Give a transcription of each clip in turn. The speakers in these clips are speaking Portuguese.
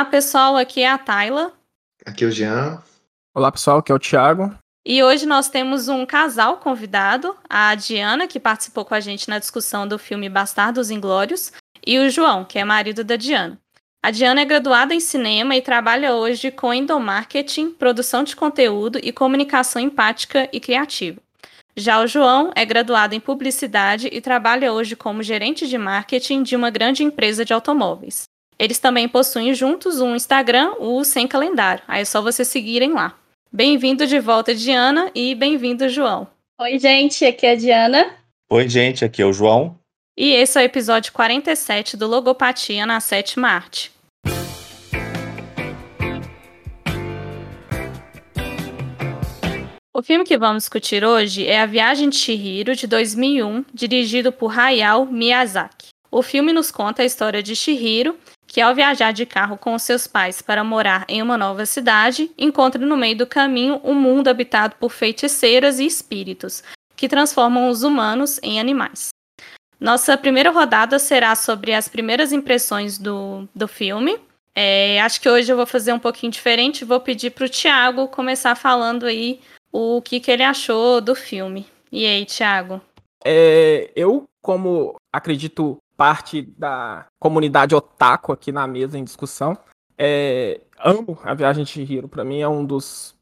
Olá, pessoal, aqui é a Tayla. Aqui é o Jean. Olá, pessoal, aqui é o Thiago. E hoje nós temos um casal convidado, a Diana, que participou com a gente na discussão do filme Bastardos Inglórios, e o João, que é marido da Diana. A Diana é graduada em cinema e trabalha hoje com endomarketing, produção de conteúdo e comunicação empática e criativa. Já o João é graduado em publicidade e trabalha hoje como gerente de marketing de uma grande empresa de automóveis. Eles também possuem juntos um Instagram, o Sem Calendário. Aí é só vocês seguirem lá. Bem-vindo de volta, Diana, e bem-vindo, João. Oi, gente, aqui é a Diana. Oi, gente, aqui é o João. E esse é o episódio 47 do Logopatia na sétima arte. O filme que vamos discutir hoje é A Viagem de Chihiro, de 2001, dirigido por Hayao Miyazaki. O filme nos conta a história de Chihiro, que ao viajar de carro com seus pais para morar em uma nova cidade, encontra no meio do caminho um mundo habitado por feiticeiras e espíritos, que transformam os humanos em animais. Nossa primeira rodada será sobre as primeiras impressões do, do filme. É, acho que hoje eu vou fazer um pouquinho diferente, vou pedir para o Tiago começar falando aí o que, que ele achou do filme. E aí, Tiago? É, eu, como acredito parte da comunidade otaku aqui na mesa em discussão. É, amo a Viagem de Hiro. Para mim é um dos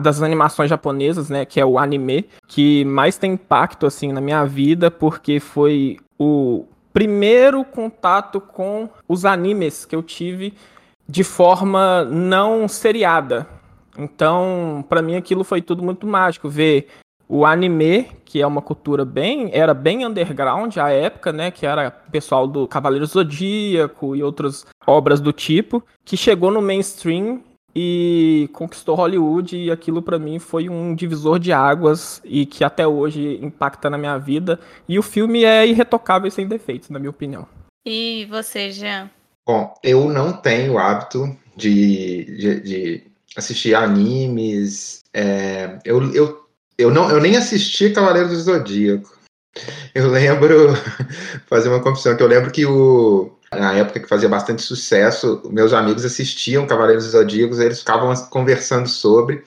das animações japonesas, né, que é o anime, que mais tem impacto assim na minha vida, porque foi o primeiro contato com os animes que eu tive de forma não seriada. Então, para mim aquilo foi tudo muito mágico, ver o anime, que é uma cultura bem, era bem underground à época, né, que era pessoal do Cavaleiro Zodíaco e outras obras do tipo, que chegou no mainstream e conquistou Hollywood e aquilo para mim foi um divisor de águas e que até hoje impacta na minha vida e o filme é irretocável e sem defeitos, na minha opinião. E você, Jean? Bom, eu não tenho o hábito de, de, de assistir animes. É, eu, eu eu, não, eu nem assisti Cavaleiro do Zodíaco. Eu lembro, fazer uma confissão, que eu lembro que o, na época que fazia bastante sucesso, meus amigos assistiam Cavaleiros do Zodíaco, eles ficavam conversando sobre,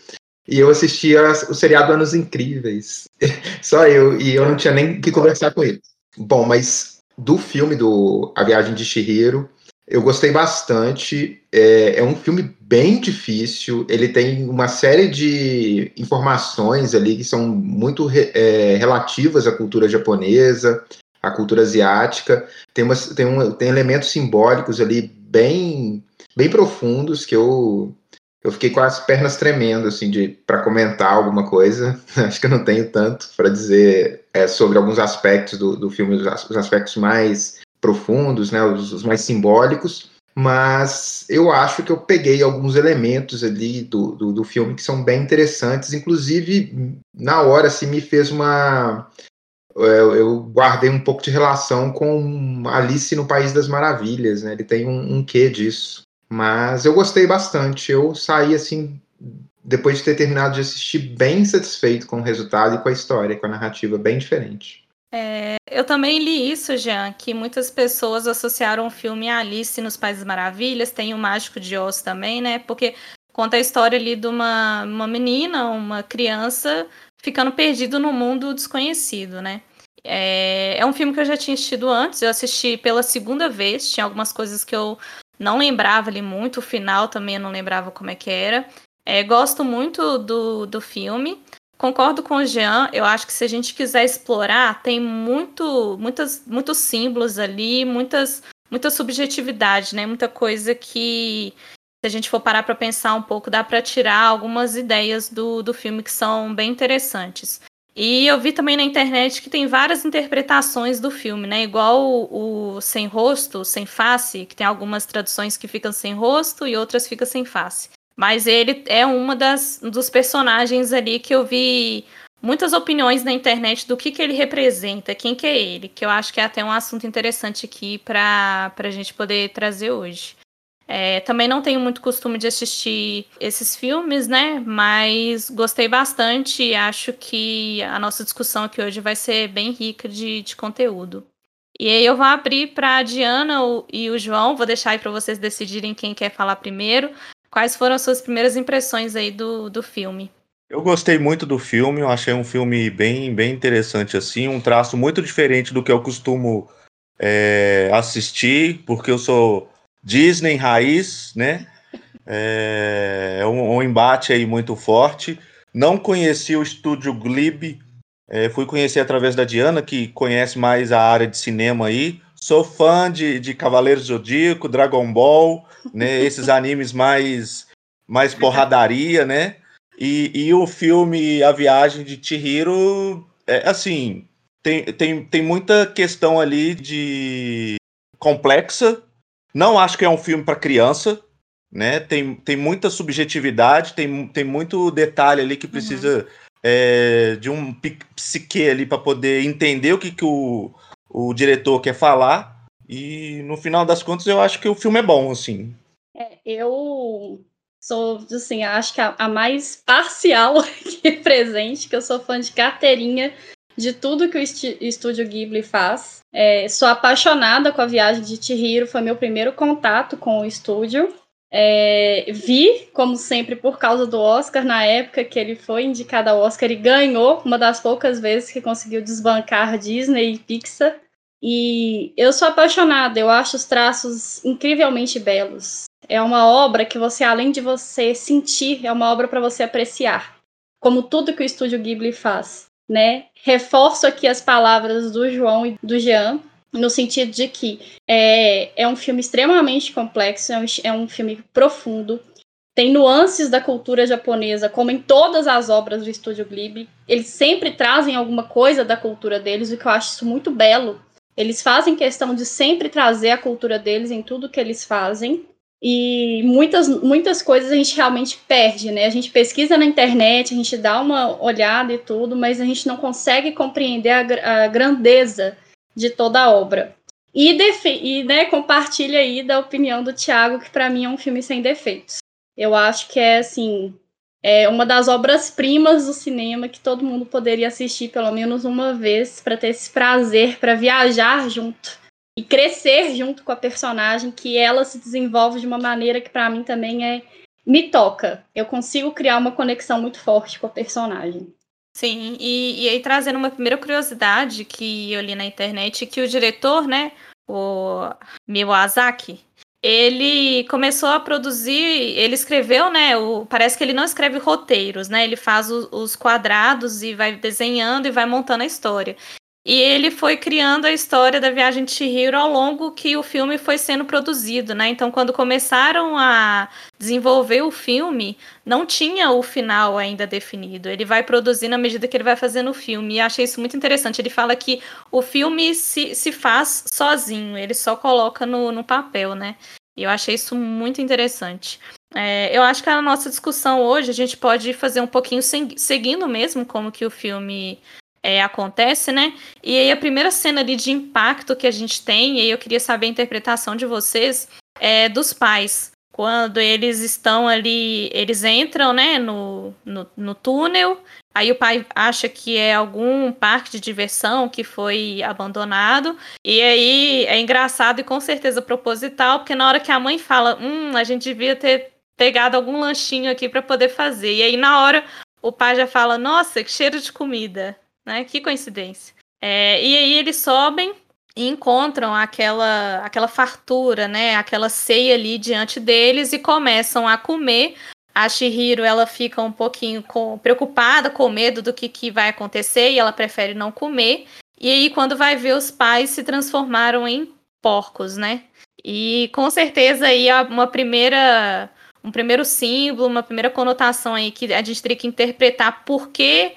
e eu assistia o seriado Anos Incríveis. Só eu, e eu não tinha nem que conversar com eles. Bom, mas do filme do A Viagem de Chihiro, eu gostei bastante. É, é, um filme bem difícil. Ele tem uma série de informações ali que são muito re, é, relativas à cultura japonesa, à cultura asiática. Tem, umas, tem, um, tem elementos simbólicos ali bem, bem profundos que eu eu fiquei com as pernas tremendo assim de para comentar alguma coisa. Acho que eu não tenho tanto para dizer é, sobre alguns aspectos do, do filme, os aspectos mais profundos, né, os, os, mais simbólicos, mas eu acho que eu peguei alguns elementos ali do, do, do, filme que são bem interessantes, inclusive na hora se assim, me fez uma eu, eu, guardei um pouco de relação com Alice no País das Maravilhas, né? Ele tem um, um quê disso. Mas eu gostei bastante. Eu saí assim depois de ter terminado de assistir bem satisfeito com o resultado e com a história, com a narrativa bem diferente. É, eu também li isso, Jean, que muitas pessoas associaram o filme a Alice nos Países Maravilhas, tem o Mágico de Oz também, né? Porque conta a história ali de uma, uma menina, uma criança, ficando perdido no mundo desconhecido, né? É, é um filme que eu já tinha assistido antes, eu assisti pela segunda vez, tinha algumas coisas que eu não lembrava ali muito, o final também eu não lembrava como é que era. É, gosto muito do, do filme. Concordo com o Jean, eu acho que se a gente quiser explorar, tem muito, muitas, muitos símbolos ali, muitas, muita subjetividade, né? Muita coisa que, se a gente for parar para pensar um pouco, dá para tirar algumas ideias do, do filme que são bem interessantes. E eu vi também na internet que tem várias interpretações do filme, né? Igual o, o Sem Rosto, Sem Face, que tem algumas traduções que ficam sem rosto e outras ficam sem face. Mas ele é uma das dos personagens ali que eu vi muitas opiniões na internet do que, que ele representa, quem que é ele, que eu acho que é até um assunto interessante aqui para a gente poder trazer hoje. É, também não tenho muito costume de assistir esses filmes, né? Mas gostei bastante e acho que a nossa discussão aqui hoje vai ser bem rica de, de conteúdo. E aí eu vou abrir para a Diana e o João, vou deixar aí para vocês decidirem quem quer falar primeiro. Quais foram as suas primeiras impressões aí do, do filme? Eu gostei muito do filme, eu achei um filme bem, bem interessante assim, um traço muito diferente do que eu costumo é, assistir, porque eu sou Disney raiz, né? É, é um, um, embate aí muito forte. Não conheci o estúdio Glib, é, fui conhecer através da Diana, que conhece mais a área de cinema aí. Sou fã de, de Cavaleiros Zodíaco, Dragon Ball, né? Esses animes mais, mais porradaria, né? E, e o filme A Viagem de Chihiro, é, assim, tem, tem, tem muita questão ali de complexa. Não acho que é um filme para criança, né? Tem, tem muita subjetividade, tem, tem muito detalhe ali que precisa uhum. é, de um psique ali para poder entender o que, que o, o diretor quer falar. E no final das contas, eu acho que o filme é bom, assim. É, eu sou, assim, acho que a, a mais parcial aqui presente, que eu sou fã de carteirinha de tudo que o estúdio Ghibli faz. É, sou apaixonada com a viagem de Chihiro, foi meu primeiro contato com o estúdio. É, vi, como sempre, por causa do Oscar, na época que ele foi indicado ao Oscar e ganhou, uma das poucas vezes que conseguiu desbancar Disney e Pixar. E eu sou apaixonada, eu acho os traços incrivelmente belos. É uma obra que você, além de você sentir, é uma obra para você apreciar. Como tudo que o estúdio Ghibli faz né? Reforço aqui as palavras do João e do Jean, no sentido de que é, é um filme extremamente complexo, é um, é um filme profundo, tem nuances da cultura japonesa, como em todas as obras do Estúdio Ghibli. Eles sempre trazem alguma coisa da cultura deles, o que eu acho isso muito belo. Eles fazem questão de sempre trazer a cultura deles em tudo que eles fazem. E muitas, muitas coisas a gente realmente perde, né? A gente pesquisa na internet, a gente dá uma olhada e tudo, mas a gente não consegue compreender a, a grandeza de toda a obra. E, e né, compartilha aí da opinião do Thiago, que para mim é um filme sem defeitos. Eu acho que é, assim, é uma das obras-primas do cinema que todo mundo poderia assistir pelo menos uma vez para ter esse prazer, para viajar junto e crescer junto com a personagem, que ela se desenvolve de uma maneira que para mim também é me toca. Eu consigo criar uma conexão muito forte com a personagem. Sim, e, e aí trazendo uma primeira curiosidade que eu li na internet, que o diretor, né, o Miyazaki, ele começou a produzir, ele escreveu, né, o, parece que ele não escreve roteiros, né, ele faz o, os quadrados e vai desenhando e vai montando a história. E ele foi criando a história da viagem de Chihiro ao longo que o filme foi sendo produzido, né? Então, quando começaram a desenvolver o filme, não tinha o final ainda definido. Ele vai produzindo à medida que ele vai fazendo o filme. E achei isso muito interessante. Ele fala que o filme se, se faz sozinho, ele só coloca no, no papel, né? E eu achei isso muito interessante. É, eu acho que a nossa discussão hoje a gente pode fazer um pouquinho seguindo mesmo como que o filme é, acontece, né? E aí a primeira cena ali de impacto que a gente tem, e aí eu queria saber a interpretação de vocês, é dos pais. Quando eles estão ali, eles entram, né, no, no, no túnel, aí o pai acha que é algum parque de diversão que foi abandonado, e aí é engraçado e com certeza proposital, porque na hora que a mãe fala, hum, a gente devia ter pegado algum lanchinho aqui para poder fazer, e aí na hora o pai já fala, nossa, que cheiro de comida né? Que coincidência. É, e aí eles sobem e encontram aquela, aquela fartura, né? Aquela ceia ali diante deles e começam a comer. A Shihiro ela fica um pouquinho com, preocupada, com medo do que, que vai acontecer e ela prefere não comer. E aí, quando vai ver, os pais se transformaram em porcos, né? E com certeza aí uma primeira um primeiro símbolo, uma primeira conotação aí que a gente teria que interpretar por que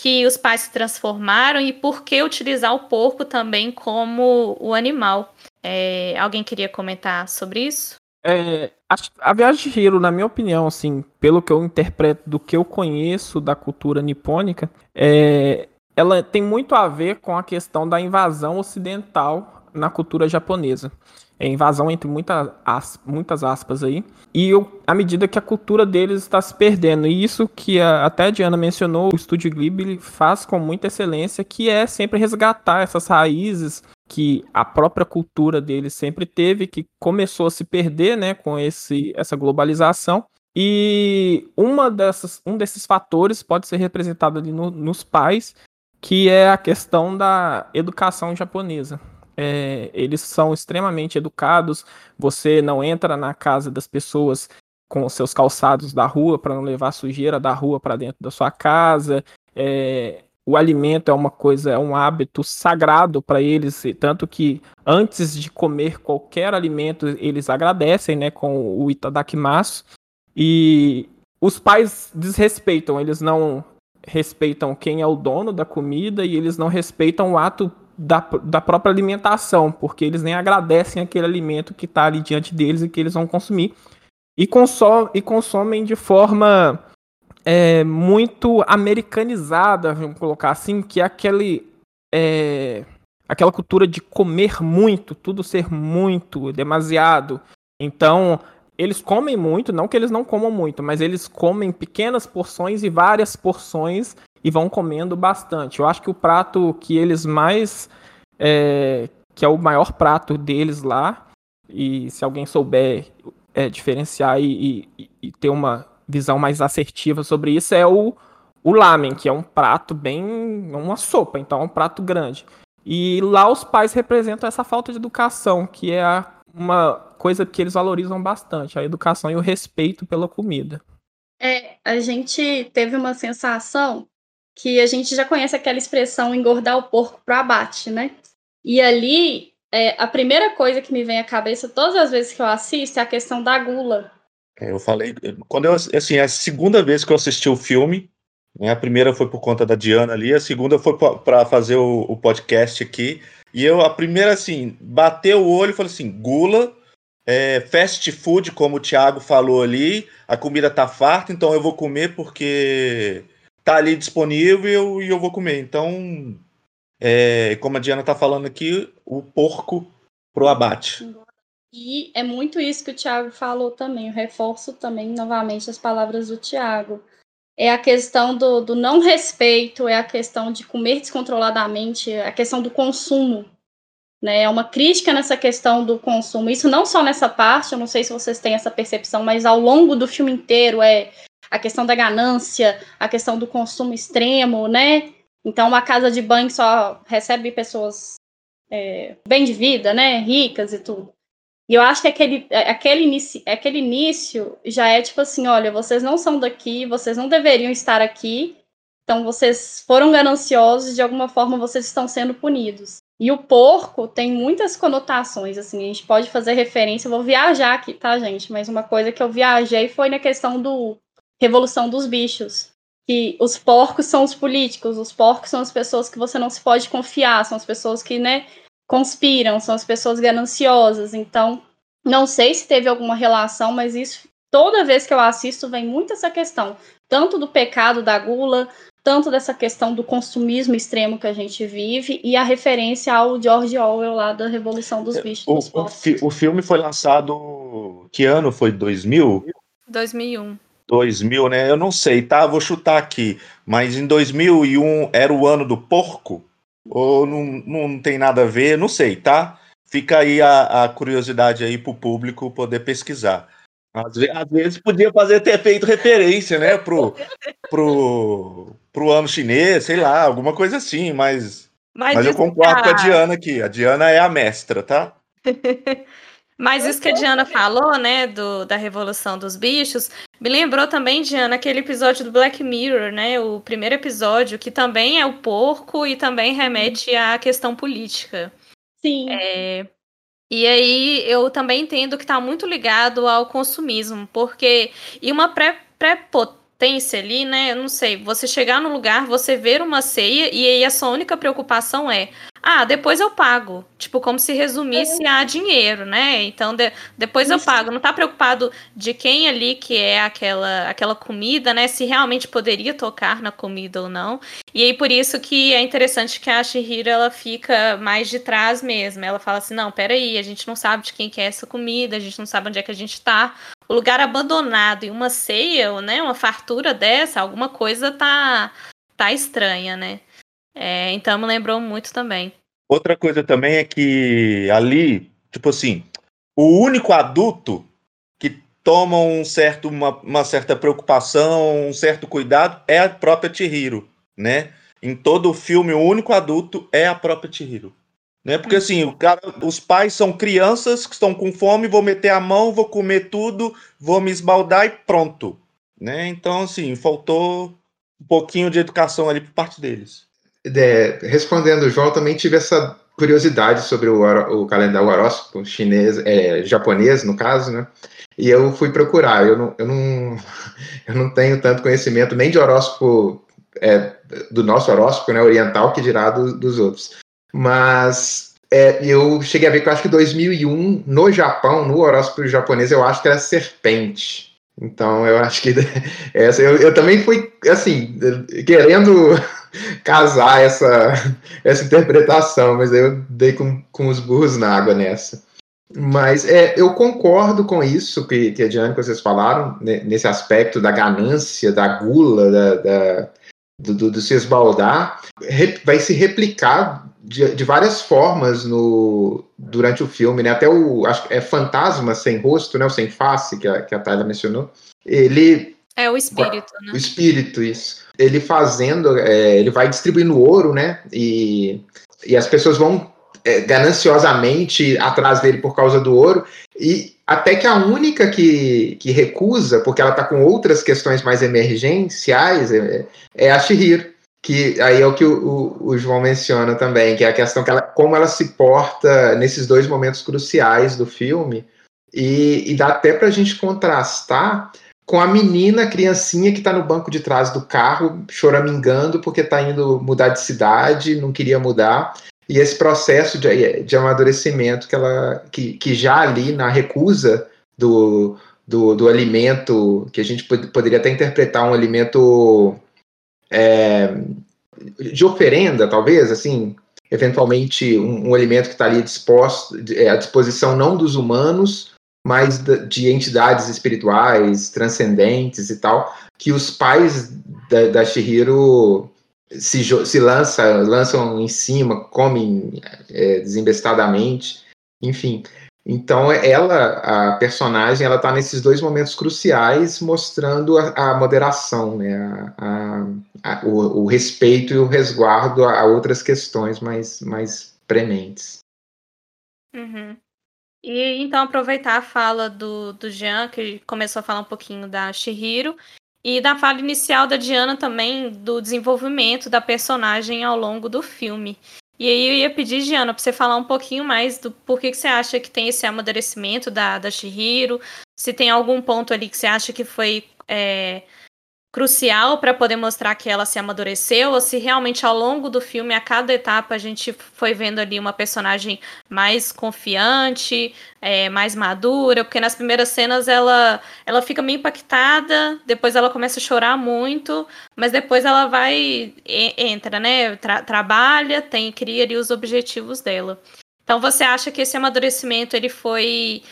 que os pais se transformaram e por que utilizar o porco também como o animal. É, alguém queria comentar sobre isso? É, a, viagem de Hiro, na minha opinião, assim, pelo que eu interpreto do que eu conheço da cultura nipônica, é, ela tem muito a ver com a questão da invasão ocidental na cultura japonesa é, invasão entre muita, as, muitas aspas aí, e eu, à medida que a cultura deles está se perdendo. E isso que a, até a Diana mencionou, o Estúdio Ghibli faz com muita excelência, que é sempre resgatar essas raízes que a própria cultura deles sempre teve, que começou a se perder, né, com esse, essa globalização. E uma dessas, um desses fatores pode ser representado ali no, nos pais, que é a questão da educação japonesa. É, eles são extremamente educados, você não entra na casa das pessoas com seus calçados da rua para não levar sujeira da rua para dentro da sua casa. É, o alimento é uma coisa, é um hábito sagrado para eles, tanto que antes de comer qualquer alimento, eles agradecem, né, com o itadakimasu. E os pais desrespeitam, eles não respeitam quem é o dono da comida e eles não respeitam o ato da, da própria alimentação, porque eles nem agradecem aquele alimento que está ali diante deles e que eles vão consumir. E, consome, e consomem de forma é, muito americanizada, vamos colocar assim, que é aquele. É, aquela cultura de comer muito, tudo ser muito, demasiado. Então, eles comem muito, não que eles não comam muito, mas eles comem pequenas porções e várias porções e vão comendo bastante. Eu acho que o prato que eles mais. É, que é o maior prato deles lá, e se alguém souber é, diferenciar e, e, e, ter uma visão mais assertiva sobre isso, é o, o lamen, que é um prato bem. uma sopa, então é um prato grande. E lá os pais representam essa falta de educação, que é a uma coisa que eles valorizam bastante, a educação e o respeito pela comida. É, a gente teve uma sensação que a gente já conhece aquela expressão engordar o porco pro abate, né? E ali, é, a primeira coisa que me vem à cabeça todas as vezes que eu assisto é a questão da gula. É, eu falei, quando eu, assim, é a segunda vez que eu assisti o filme, né, a primeira foi por conta da Diana ali, a segunda foi para fazer o, o podcast aqui, e eu, a primeira, assim, bateu o olho e falei assim: gula, é, fast food, como o Thiago falou ali, a comida tá farta, então eu vou comer porque tá ali disponível e eu vou comer. Então, é, como a Diana tá falando aqui, o porco pro abate. E é muito isso que o Thiago falou também. Eu reforço também novamente as palavras do Thiago é a questão do, do não respeito, é a questão de comer descontroladamente, é a questão do consumo. Né? É uma crítica nessa questão do consumo. Isso não só nessa parte, eu não sei se vocês têm essa percepção, mas ao longo do filme inteiro é a questão da ganância, a questão do consumo extremo, né? Então, uma casa de banho só recebe pessoas é, bem de vida, né? Ricas e tudo. E eu acho que aquele, aquele, inicio, aquele início já é tipo assim: olha, vocês não são daqui, vocês não deveriam estar aqui, então vocês foram gananciosos, de alguma forma vocês estão sendo punidos. E o porco tem muitas conotações, assim, a gente pode fazer referência, eu vou viajar aqui, tá, gente? Mas uma coisa que eu viajei foi na questão do Revolução dos Bichos. Que os porcos são os políticos, os porcos são as pessoas que você não se pode confiar, são as pessoas que, né, conspiram, são as pessoas gananciosas. Então, não sei se teve alguma relação, mas isso toda vez que eu assisto vem muito essa questão, tanto do pecado da gula, tanto dessa questão do consumismo extremo que a gente vive e a referência ao George Orwell lá da Revolução dos Bichos. O, dos o, fi, o filme foi lançado que ano foi 2000? 2001. 2000, né? Eu não sei, tá? Vou chutar aqui. Mas em 2001 era o ano do porco? Ou não, não tem nada a ver? Não sei, tá? Fica aí a, a curiosidade aí pro público poder pesquisar. Às, ve às, vezes podia fazer ter feito referência, né, pro, pro, pro ano chinês, sei lá, alguma coisa assim, mas, mas, mas eu concordo com a Diana aqui. A Diana é a mestra, tá? Mas isso que a Diana falou, né, do, da Revolução dos Bichos, me lembrou também, Diana, aquele episódio do Black Mirror, né, o primeiro episódio, que também é o porco e também remete à questão política. Sim. É, e aí eu também entendo que está muito ligado ao consumismo, porque e uma pré-potência pré ali, né? Eu não sei, você chegar no lugar, você ver uma ceia e aí a sua única preocupação é ah, depois eu pago. Tipo, como se resumisse a dinheiro, né? Então, de, depois Isso. eu pago. Não tá preocupado de quem ali que é aquela, aquela comida, né? Se realmente poderia tocar na comida ou não. E aí, por isso que é interessante que a Shihiro, ela fica mais de trás mesmo. Ela fala assim, não, peraí, a gente não sabe de quem que é essa comida, a gente não sabe onde é que a gente tá. O lugar abandonado e uma ceia, né? Uma fartura dessa, alguma coisa tá, tá estranha, né? É, então me lembrou muito também. Outra coisa também é que ali, tipo assim, o único adulto que toma um certo, uma, uma certa preocupação, um certo cuidado é a própria Chihiro, né? Em todo o filme, o único adulto é a própria Chihiro. Né? Porque assim, o cara, os pais são crianças que estão com fome, vou meter a mão, vou comer tudo, vou me esbaldar e pronto. Né? Então, assim, faltou um pouquinho de educação ali por parte deles. É, respondendo o João, também tive essa curiosidade sobre o, o calendário horóscopo chinês, é, japonês, no caso, né? E eu fui procurar. Eu não, eu não, eu não tenho tanto conhecimento nem de horóscopo é, do nosso horóscopo, né, oriental, que dirá do, dos outros. Mas é, eu cheguei a ver que eu acho que 2001, no Japão, no horóscopo japonês, eu acho que era serpente. Então eu acho que essa eu, eu também fui assim querendo casar essa, essa interpretação, mas eu dei com, com os burros na água nessa. Mas é, eu concordo com isso que, que que vocês falaram, né, nesse aspecto da ganância, da gula, da, da do, do, do, se esbaldar, vai se replicar de, de, várias formas no, durante o filme, né? Até o acho é fantasma sem rosto, né? O sem face que a, que a Tayla mencionou. Ele é o espírito, né? O espírito, isso. Ele fazendo, é, ele vai distribuindo ouro, né? E, e as pessoas vão é, gananciosamente atrás dele por causa do ouro. E até que a única que, que recusa, porque ela está com outras questões mais emergenciais, é, é a Shihiro que aí é o que o, o, João menciona também, que é a questão que ela, como ela se porta nesses dois momentos cruciais do filme, e, e dá até para a gente contrastar com a menina, a criancinha que está no banco de trás do carro, choramingando porque está indo mudar de cidade, não queria mudar, e esse processo de, de amadurecimento que ela que, que já ali na recusa do, do, do alimento, que a gente pod poderia até interpretar um alimento é, de oferenda, talvez, assim, eventualmente um, um alimento que está ali disposto, é, à disposição não dos humanos, mas de entidades espirituais, transcendentes e tal, que os pais da, da Shihiro se, se lança, lançam em cima, comem é, desembestadamente, enfim. Então, ela, a personagem, ela está nesses dois momentos cruciais, mostrando a, a moderação, né? A, a, o, o, respeito e o resguardo a, outras questões mais, mais prementes. Uhum. E então aproveitar a fala do, do Jean, que começou a falar um pouquinho da Shihiro, e da fala inicial da Diana também, do desenvolvimento da personagem ao longo do filme. E aí eu ia pedir, Diana, para você falar um pouquinho mais do porquê que você acha que tem esse amadurecimento da, da Shihiro, se tem algum ponto ali que você acha que foi é, crucial para poder mostrar que ela se amadureceu, ou se realmente ao longo do filme, a cada etapa, a gente foi vendo ali uma personagem mais confiante, é, mais madura, porque nas primeiras cenas ela, ela fica meio impactada, depois ela começa a chorar muito, mas depois ela vai, entra, né, tra trabalha, tem, cria ali os objetivos dela. Então você acha que esse amadurecimento ele foi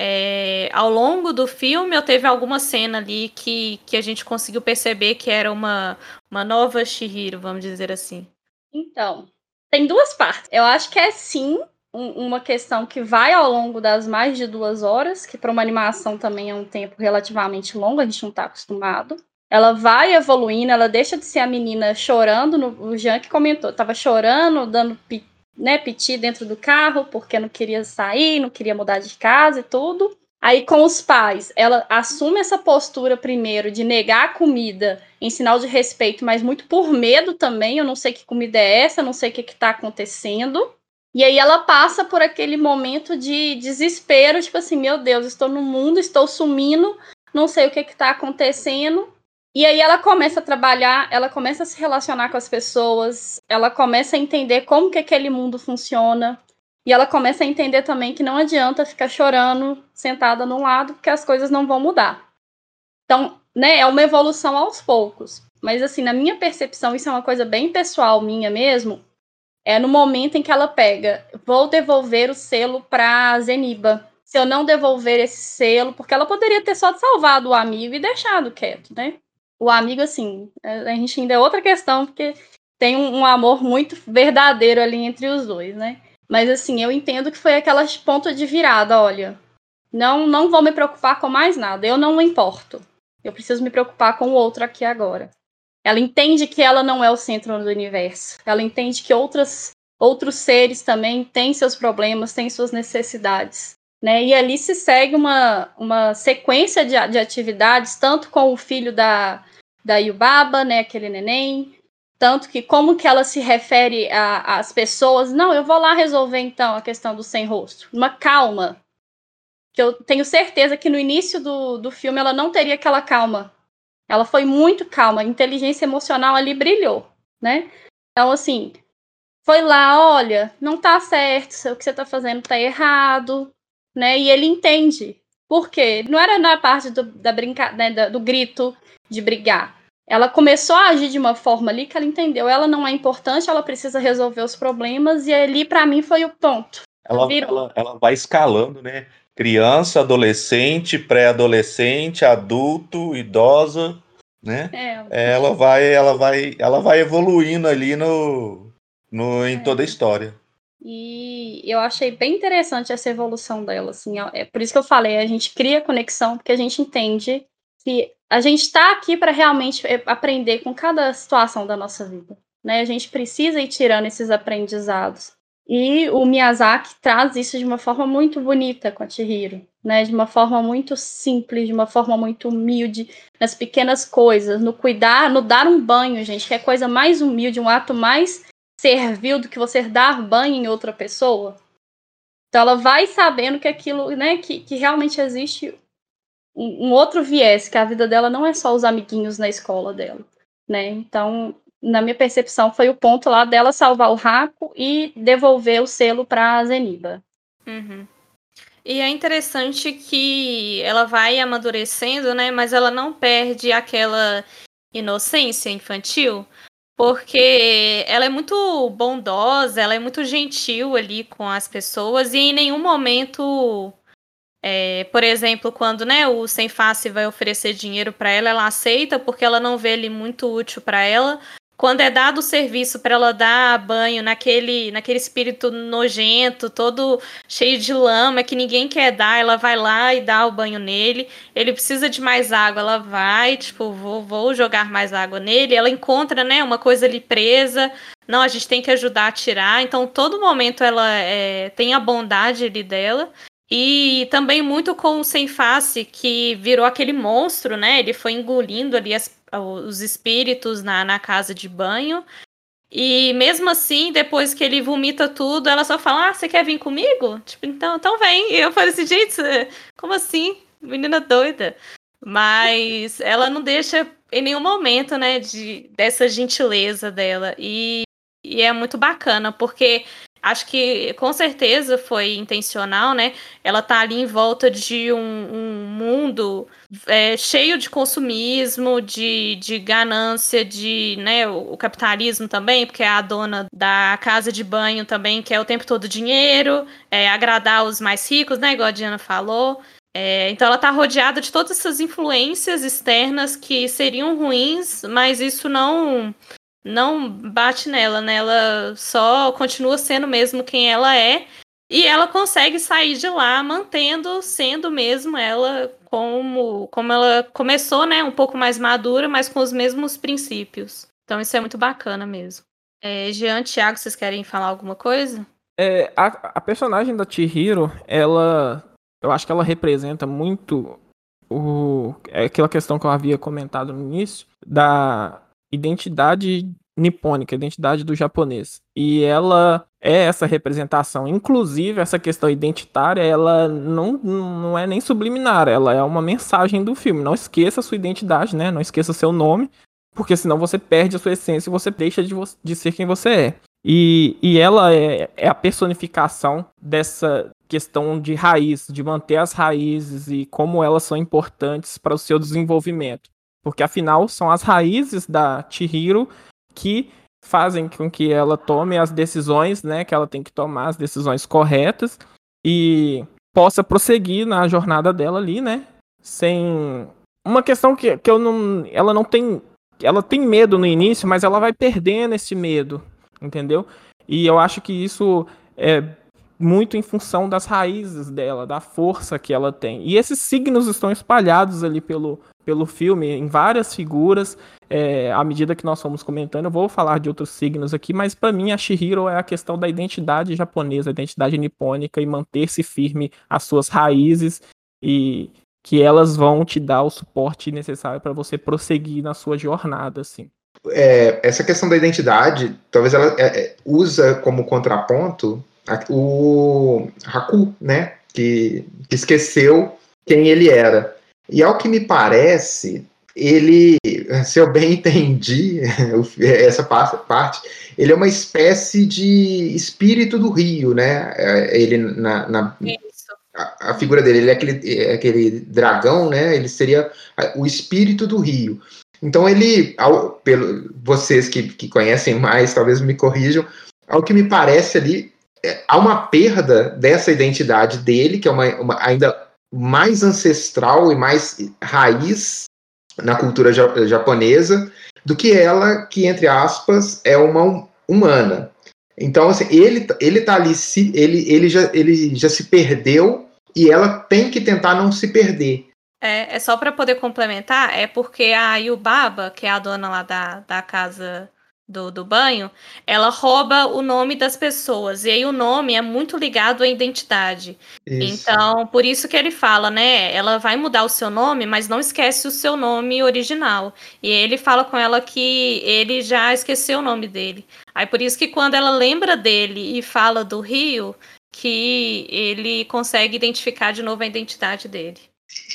é, ao longo do filme ou teve alguma cena ali que, que a gente conseguiu perceber que era uma, uma nova Shihiro, vamos dizer assim? Então, tem duas partes. Eu acho que é sim um, uma questão que vai ao longo das mais de duas horas, que para uma animação também é um tempo relativamente longo, a gente não está acostumado. Ela vai evoluindo, ela deixa de ser a menina chorando, no, o Jean que comentou, estava chorando, dando né, piti dentro do carro porque não queria sair, não queria mudar de casa e tudo. Aí com os pais, ela assume essa postura primeiro de negar a comida em sinal de respeito, mas muito por medo também. Eu não sei que comida é essa, não sei o que está acontecendo. E aí ela passa por aquele momento de desespero, tipo assim, meu Deus, estou no mundo, estou sumindo, não sei o que está acontecendo. E aí ela começa a trabalhar, ela começa a se relacionar com as pessoas, ela começa a entender como que aquele mundo funciona. E ela começa a entender também que não adianta ficar chorando sentada num lado, porque as coisas não vão mudar. Então, né, é uma evolução aos poucos. Mas assim, na minha percepção, isso é uma coisa bem pessoal minha mesmo. É no momento em que ela pega, vou devolver o selo para Zeniba. Se eu não devolver esse selo, porque ela poderia ter só salvado o amigo e deixado quieto, né? O amigo, assim, a gente ainda é outra questão, porque tem um, um amor muito verdadeiro ali entre os dois, né? Mas assim, eu entendo que foi aquelas pontas de virada, olha. Não, não vou me preocupar com mais nada. Eu não importo. Eu preciso me preocupar com o outro aqui agora. Ela entende que ela não é o centro do universo. Ela entende que outras, outros seres também têm seus problemas, têm suas necessidades. Né? E ali se segue uma, uma sequência de, de atividades, tanto com o filho da, da Yubaba, né, aquele neném, tanto que como que ela se refere às pessoas, não, eu vou lá resolver então a questão do sem rosto. Uma calma. Que eu tenho certeza que no início do, do filme ela não teria aquela calma. Ela foi muito calma, a inteligência emocional ali brilhou, né? Então, assim, foi lá, olha, não tá certo, o que você tá fazendo tá errado, né? E ele entende. Por quê? Não era na parte do, da brinca, né, do grito de brigar ela começou a agir de uma forma ali que ela entendeu, ela não é importante, ela precisa resolver os problemas, e ali, para mim, foi o ponto. Ela, ela, ela vai escalando, né? Criança, adolescente, pré-adolescente, adulto, idosa, né? É. Ela vai, ela vai, ela vai evoluindo ali no, no em é. toda a história. E eu achei bem interessante essa evolução dela, assim, é por isso que eu falei, a gente cria conexão porque a gente entende que a gente está aqui para realmente é, aprender com cada situação da nossa vida. Né? A gente precisa ir tirando esses aprendizados. E o Miyazaki traz isso de uma forma muito bonita com a Chihiro, né? De uma forma muito simples, de uma forma muito humilde, nas pequenas coisas, no cuidar, no dar um banho, gente, que é coisa mais humilde, um ato mais servil do que você dar banho em outra pessoa. Então ela vai sabendo que aquilo, né, que, que realmente existe um, outro viés, que a vida dela não é só os amiguinhos na escola dela, né? Então, na minha percepção, foi o ponto lá dela salvar o Raco e devolver o selo para Zeniba. Uhum. E é interessante que ela vai amadurecendo, né? Mas ela não perde aquela inocência infantil, porque ela é muito bondosa, ela é muito gentil ali com as pessoas e em nenhum momento é, por exemplo, quando né, o Sem Face vai oferecer dinheiro para ela, ela aceita porque ela não vê ele muito útil para ela. Quando é dado o serviço para ela dar banho naquele, naquele espírito nojento, todo cheio de lama, que ninguém quer dar, ela vai lá e dá o banho nele. Ele precisa de mais água, ela vai, tipo, vou, vou jogar mais água nele. Ela encontra, né, uma coisa ali presa. Não, a gente tem que ajudar a tirar. Então, todo momento ela é, tem a bondade ali dela. E também muito com o Sem Face, que virou aquele monstro, né? Ele foi engolindo ali as, os espíritos na, na casa de banho. E mesmo assim, depois que ele vomita tudo, ela só fala: Ah, você quer vir comigo? Tipo, então, então vem. E eu falei assim, gente, como assim? Menina doida. Mas ela não deixa em nenhum momento, né, de, dessa gentileza dela. E, e é muito bacana, porque acho que com certeza foi intencional, né? Ela tá ali em volta de um, um mundo é, cheio de consumismo, de, de ganância, de né, o, o, capitalismo também, porque é a dona da casa de banho também quer o tempo todo dinheiro, é, agradar os mais ricos, né? Igual a Diana falou. É, então ela está rodeada de todas essas influências externas que seriam ruins, mas isso não não bate nela, né? Ela só continua sendo mesmo quem ela é. E ela consegue sair de lá mantendo, sendo mesmo ela como, como ela começou, né? Um pouco mais madura, mas com os mesmos princípios. Então isso é muito bacana mesmo. É, Jean, Thiago, vocês querem falar alguma coisa? É, a, a personagem da Chihiro, ela. Eu acho que ela representa muito o, é aquela questão que eu havia comentado no início, da identidade nipônica, identidade do japonês. E ela é essa representação. Inclusive, essa questão identitária, ela não, não é nem subliminar, ela é uma mensagem do filme. Não esqueça a sua identidade, né? Não esqueça seu nome, porque senão você perde a sua essência e você deixa de, de ser quem você é. E, e ela é, é a personificação dessa questão de raiz, de manter as raízes e como elas são importantes para o seu desenvolvimento. Porque afinal são as raízes da Chihiro que fazem com que ela tome as decisões, né, que ela tem que tomar as decisões corretas e possa prosseguir na jornada dela ali, né, sem uma questão que, que eu não, ela não tem ela tem medo no início, mas ela vai perdendo esse medo, entendeu? E eu acho que isso é muito em função das raízes dela, da força que ela tem. E esses signos estão espalhados ali pelo, pelo filme, em várias figuras. É, à medida que nós fomos comentando, eu vou falar de outros signos aqui, mas para mim a Shihiro é a questão da identidade japonesa, a identidade nipônica e manter-se firme às suas raízes e que elas vão te dar o suporte necessário para você prosseguir na sua jornada, assim. É, essa questão da identidade, talvez ela é, é usa como contraponto o Haku, né? Que, que esqueceu quem ele era. E ao que me parece, ele, se eu bem entendi essa parte, ele é uma espécie de espírito do rio, né? É, ele na, na a, a, figura dele, ele é aquele, é aquele dragão, né? Ele seria o espírito do rio. Então ele, ao, pelo, vocês que, que conhecem mais, talvez me corrijam, ao que me parece ali, é, há uma perda dessa identidade dele, que é uma, uma, ainda mais ancestral e mais raiz na cultura japonesa do que ela, que entre aspas, é uma humana. Então, assim, ele, ele tá ali, se, ele, ele, já, ele já se perdeu e ela tem que tentar não se perder. É, é só para poder complementar, é porque a Yubaba, que é a dona lá da, da casa do, do banho, ela rouba o nome das pessoas. E aí o nome é muito ligado à identidade. Isso. Então, por isso que ele fala, né? Ela vai mudar o seu nome, mas não esquece o seu nome original. E ele fala com ela que ele já esqueceu o nome dele. Aí por isso que quando ela lembra dele e fala do Rio, que ele consegue identificar de novo a identidade dele.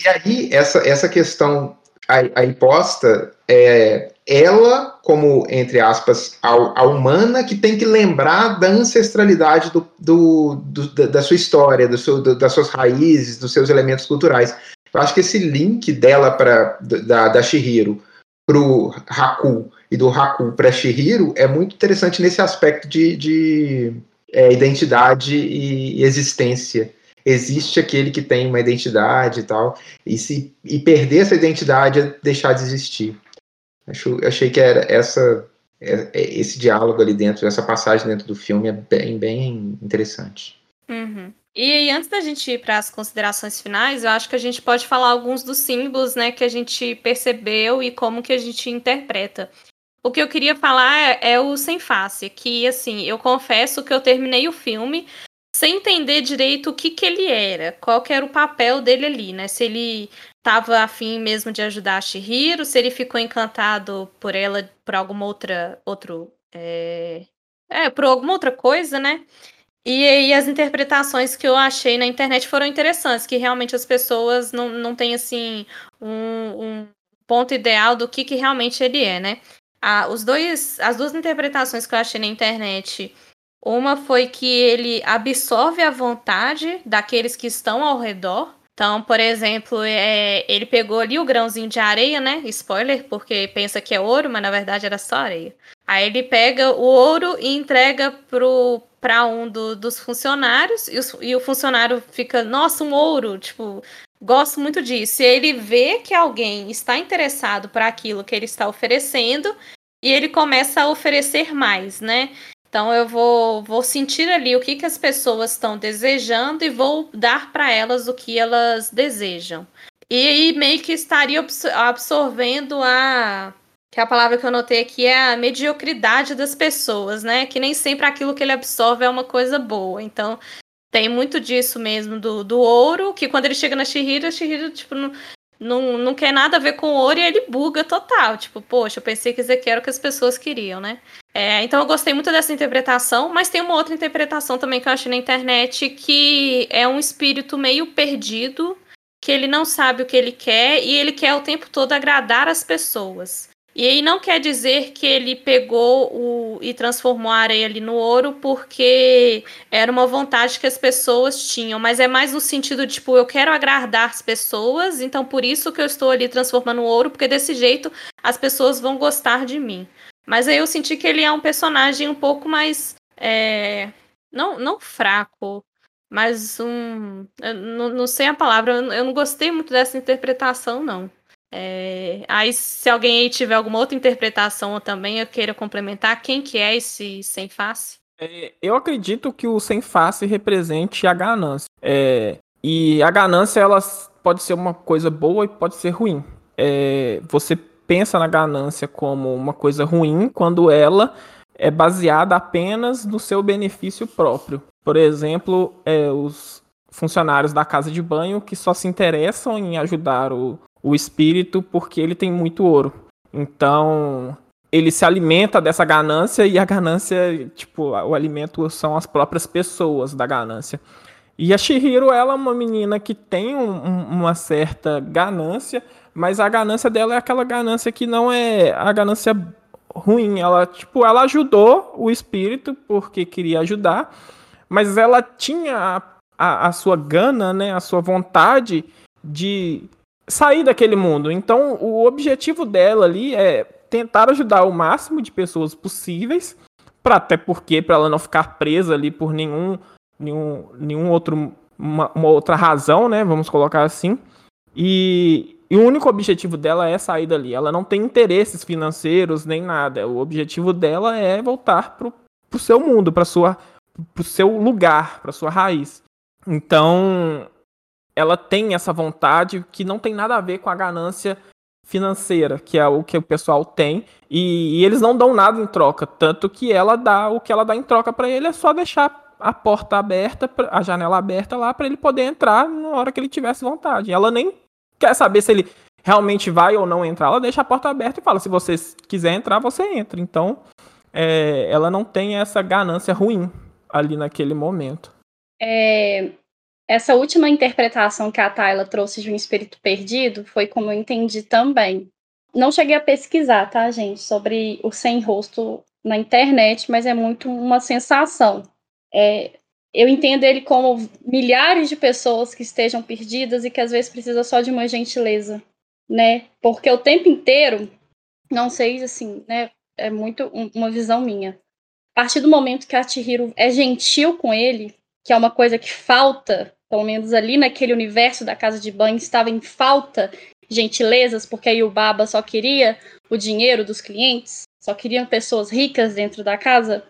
E aí, essa, essa questão aí posta é ela como, entre aspas, a, a, humana que tem que lembrar da ancestralidade do, do, do da sua história, do seu, do, das suas raízes, dos seus elementos culturais. Eu acho que esse link dela para da, da Shihiro pro Haku e do Haku para Shihiro é muito interessante nesse aspecto de, de é, identidade e existência existe aquele que tem uma identidade e tal, e se e perder essa identidade é deixar de existir. Acho, achei que era essa é, é, esse diálogo ali dentro, essa passagem dentro do filme é bem, bem interessante. Uhum. E antes da gente ir para as considerações finais, eu acho que a gente pode falar alguns dos símbolos, né, que a gente percebeu e como que a gente interpreta. O que eu queria falar é, é o sem face, que assim, eu confesso que eu terminei o filme sem entender direito o que, que ele era, qual que era o papel dele ali, né? Se ele estava afim mesmo de ajudar a Shihiro, se ele ficou encantado por ela por alguma outra outro é, é por alguma outra coisa, né? E aí as interpretações que eu achei na internet foram interessantes, que realmente as pessoas não, não têm assim um, um ponto ideal do que, que realmente ele é, né? Ah, os dois, as duas interpretações que eu achei na internet uma foi que ele absorve a vontade daqueles que estão ao redor. Então, por exemplo, é, ele pegou ali o grãozinho de areia, né? Spoiler, porque pensa que é ouro, mas na verdade era só areia. Aí ele pega o ouro e entrega para um do, dos funcionários, e, os, e o funcionário fica, nossa, um ouro, tipo, gosto muito disso. E ele vê que alguém está interessado para aquilo que ele está oferecendo, e ele começa a oferecer mais, né? Então eu vou, vou sentir ali o que, que as pessoas estão desejando e vou dar para elas o que elas desejam. E aí meio que estaria absorvendo a que a palavra que eu notei aqui é a mediocridade das pessoas, né? Que nem sempre aquilo que ele absorve é uma coisa boa. Então, tem muito disso mesmo do, do ouro, que quando ele chega na Shihiro, a Shihiro, tipo, não, não, não quer nada a ver com ouro e ele buga total. Tipo, poxa, eu pensei que isso aqui era o que as pessoas queriam, né? É, então eu gostei muito dessa interpretação, mas tem uma outra interpretação também que eu achei na internet que é um espírito meio perdido, que ele não sabe o que ele quer e ele quer o tempo todo agradar as pessoas. E aí não quer dizer que ele pegou o, e transformou a areia ali no ouro porque era uma vontade que as pessoas tinham, mas é mais no sentido tipo, eu quero agradar as pessoas, então por isso que eu estou ali transformando o ouro, porque desse jeito as pessoas vão gostar de mim. Mas aí eu senti que ele é um personagem um pouco mais. É, não, não fraco, mas um. não, não sei a palavra, eu não gostei muito dessa interpretação, não. É, aí, se alguém aí tiver alguma outra interpretação também, eu queira complementar, quem que é esse sem face? É, eu acredito que o sem face represente a ganância. É, e a ganância, ela pode ser uma coisa boa e pode ser ruim. É, você pensa na ganância como uma coisa ruim quando ela é baseada apenas no seu benefício próprio. Por exemplo, é, os funcionários da casa de banho que só se interessam em ajudar o, o espírito porque ele tem muito ouro. Então, ele se alimenta dessa ganância e a ganância, tipo, o alimento são as próprias pessoas da ganância. E a Shihiro, ela é uma menina que tem um, um, uma certa ganância, mas a ganância dela é aquela ganância que não é a ganância ruim. Ela, tipo, ela ajudou o espírito porque queria ajudar, mas ela tinha a, a, a sua gana, né, a sua vontade de sair daquele mundo. Então, o objetivo dela ali é tentar ajudar o máximo de pessoas possíveis, para até porque para ela não ficar presa ali por nenhum nenhum, nenhum outro uma, uma outra razão, né, vamos colocar assim. E, e, o único objetivo dela é sair dali. Ela não tem interesses financeiros nem nada. O objetivo dela é voltar pro, pro seu mundo, para sua pro seu lugar, para sua raiz. Então, ela tem essa vontade que não tem nada a ver com a ganância financeira, que é o que o pessoal tem, e, e eles não dão nada em troca, tanto que ela dá o que ela dá em troca para ele é só deixar a porta aberta, a janela aberta lá para ele poder entrar na hora que ele tivesse vontade. Ela nem quer saber se ele realmente vai ou não entrar, ela deixa a porta aberta e fala: se você quiser entrar, você entra. Então, é, ela não tem essa ganância ruim ali naquele momento. É, essa última interpretação que a Tayla trouxe de um espírito perdido foi como eu entendi também. Não cheguei a pesquisar, tá, gente, sobre o sem rosto na internet, mas é muito uma sensação. É, eu entendo ele como milhares de pessoas que estejam perdidas e que às vezes precisa só de uma gentileza, né? Porque o tempo inteiro, não sei, assim, né? É muito uma visão minha. A partir do momento que a Chihiro é gentil com ele, que é uma coisa que falta, pelo menos ali naquele universo da casa de banho, estava em falta gentilezas, porque aí o Baba só queria o dinheiro dos clientes, só queriam pessoas ricas dentro da casa.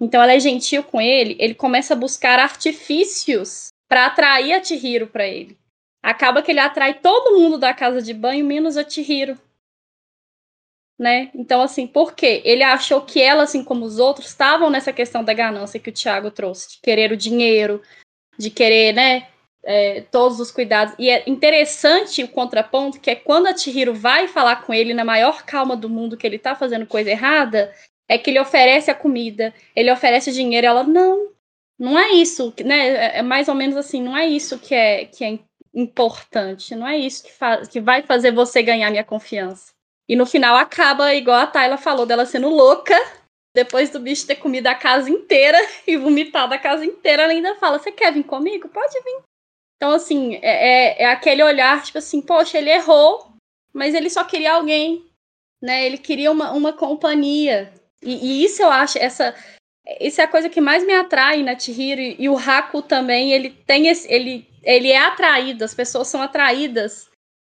Então ela é gentil com ele, ele começa a buscar artifícios para atrair a Chihiro para ele. Acaba que ele atrai todo mundo da casa de banho, menos a Chihiro. Né? Então, assim, por quê? Ele achou que ela, assim como os outros, estavam nessa questão da ganância que o Tiago trouxe, de querer o dinheiro, de querer, né, é, todos os cuidados. E é interessante o contraponto, que é quando a Chihiro vai falar com ele na maior calma do mundo que ele tá fazendo coisa errada, é que ele oferece a comida, ele oferece o dinheiro, ela, não, não é isso, né? É, é mais ou menos assim, não é isso que é, que é importante, não é isso que, faz, que vai fazer você ganhar minha confiança. E no final acaba, igual a Tayla falou, dela sendo louca, depois do bicho ter comido a casa inteira e vomitado a casa inteira, ela ainda fala: Você quer vir comigo? Pode vir. Então, assim, é, é, é aquele olhar, tipo assim, poxa, ele errou, mas ele só queria alguém, né? Ele queria uma, uma companhia. E, e, isso eu acho, essa, isso é a coisa que mais me atrai na Chihiro. E o Haku também, ele tem esse, ele, ele é atraído, as pessoas são atraídas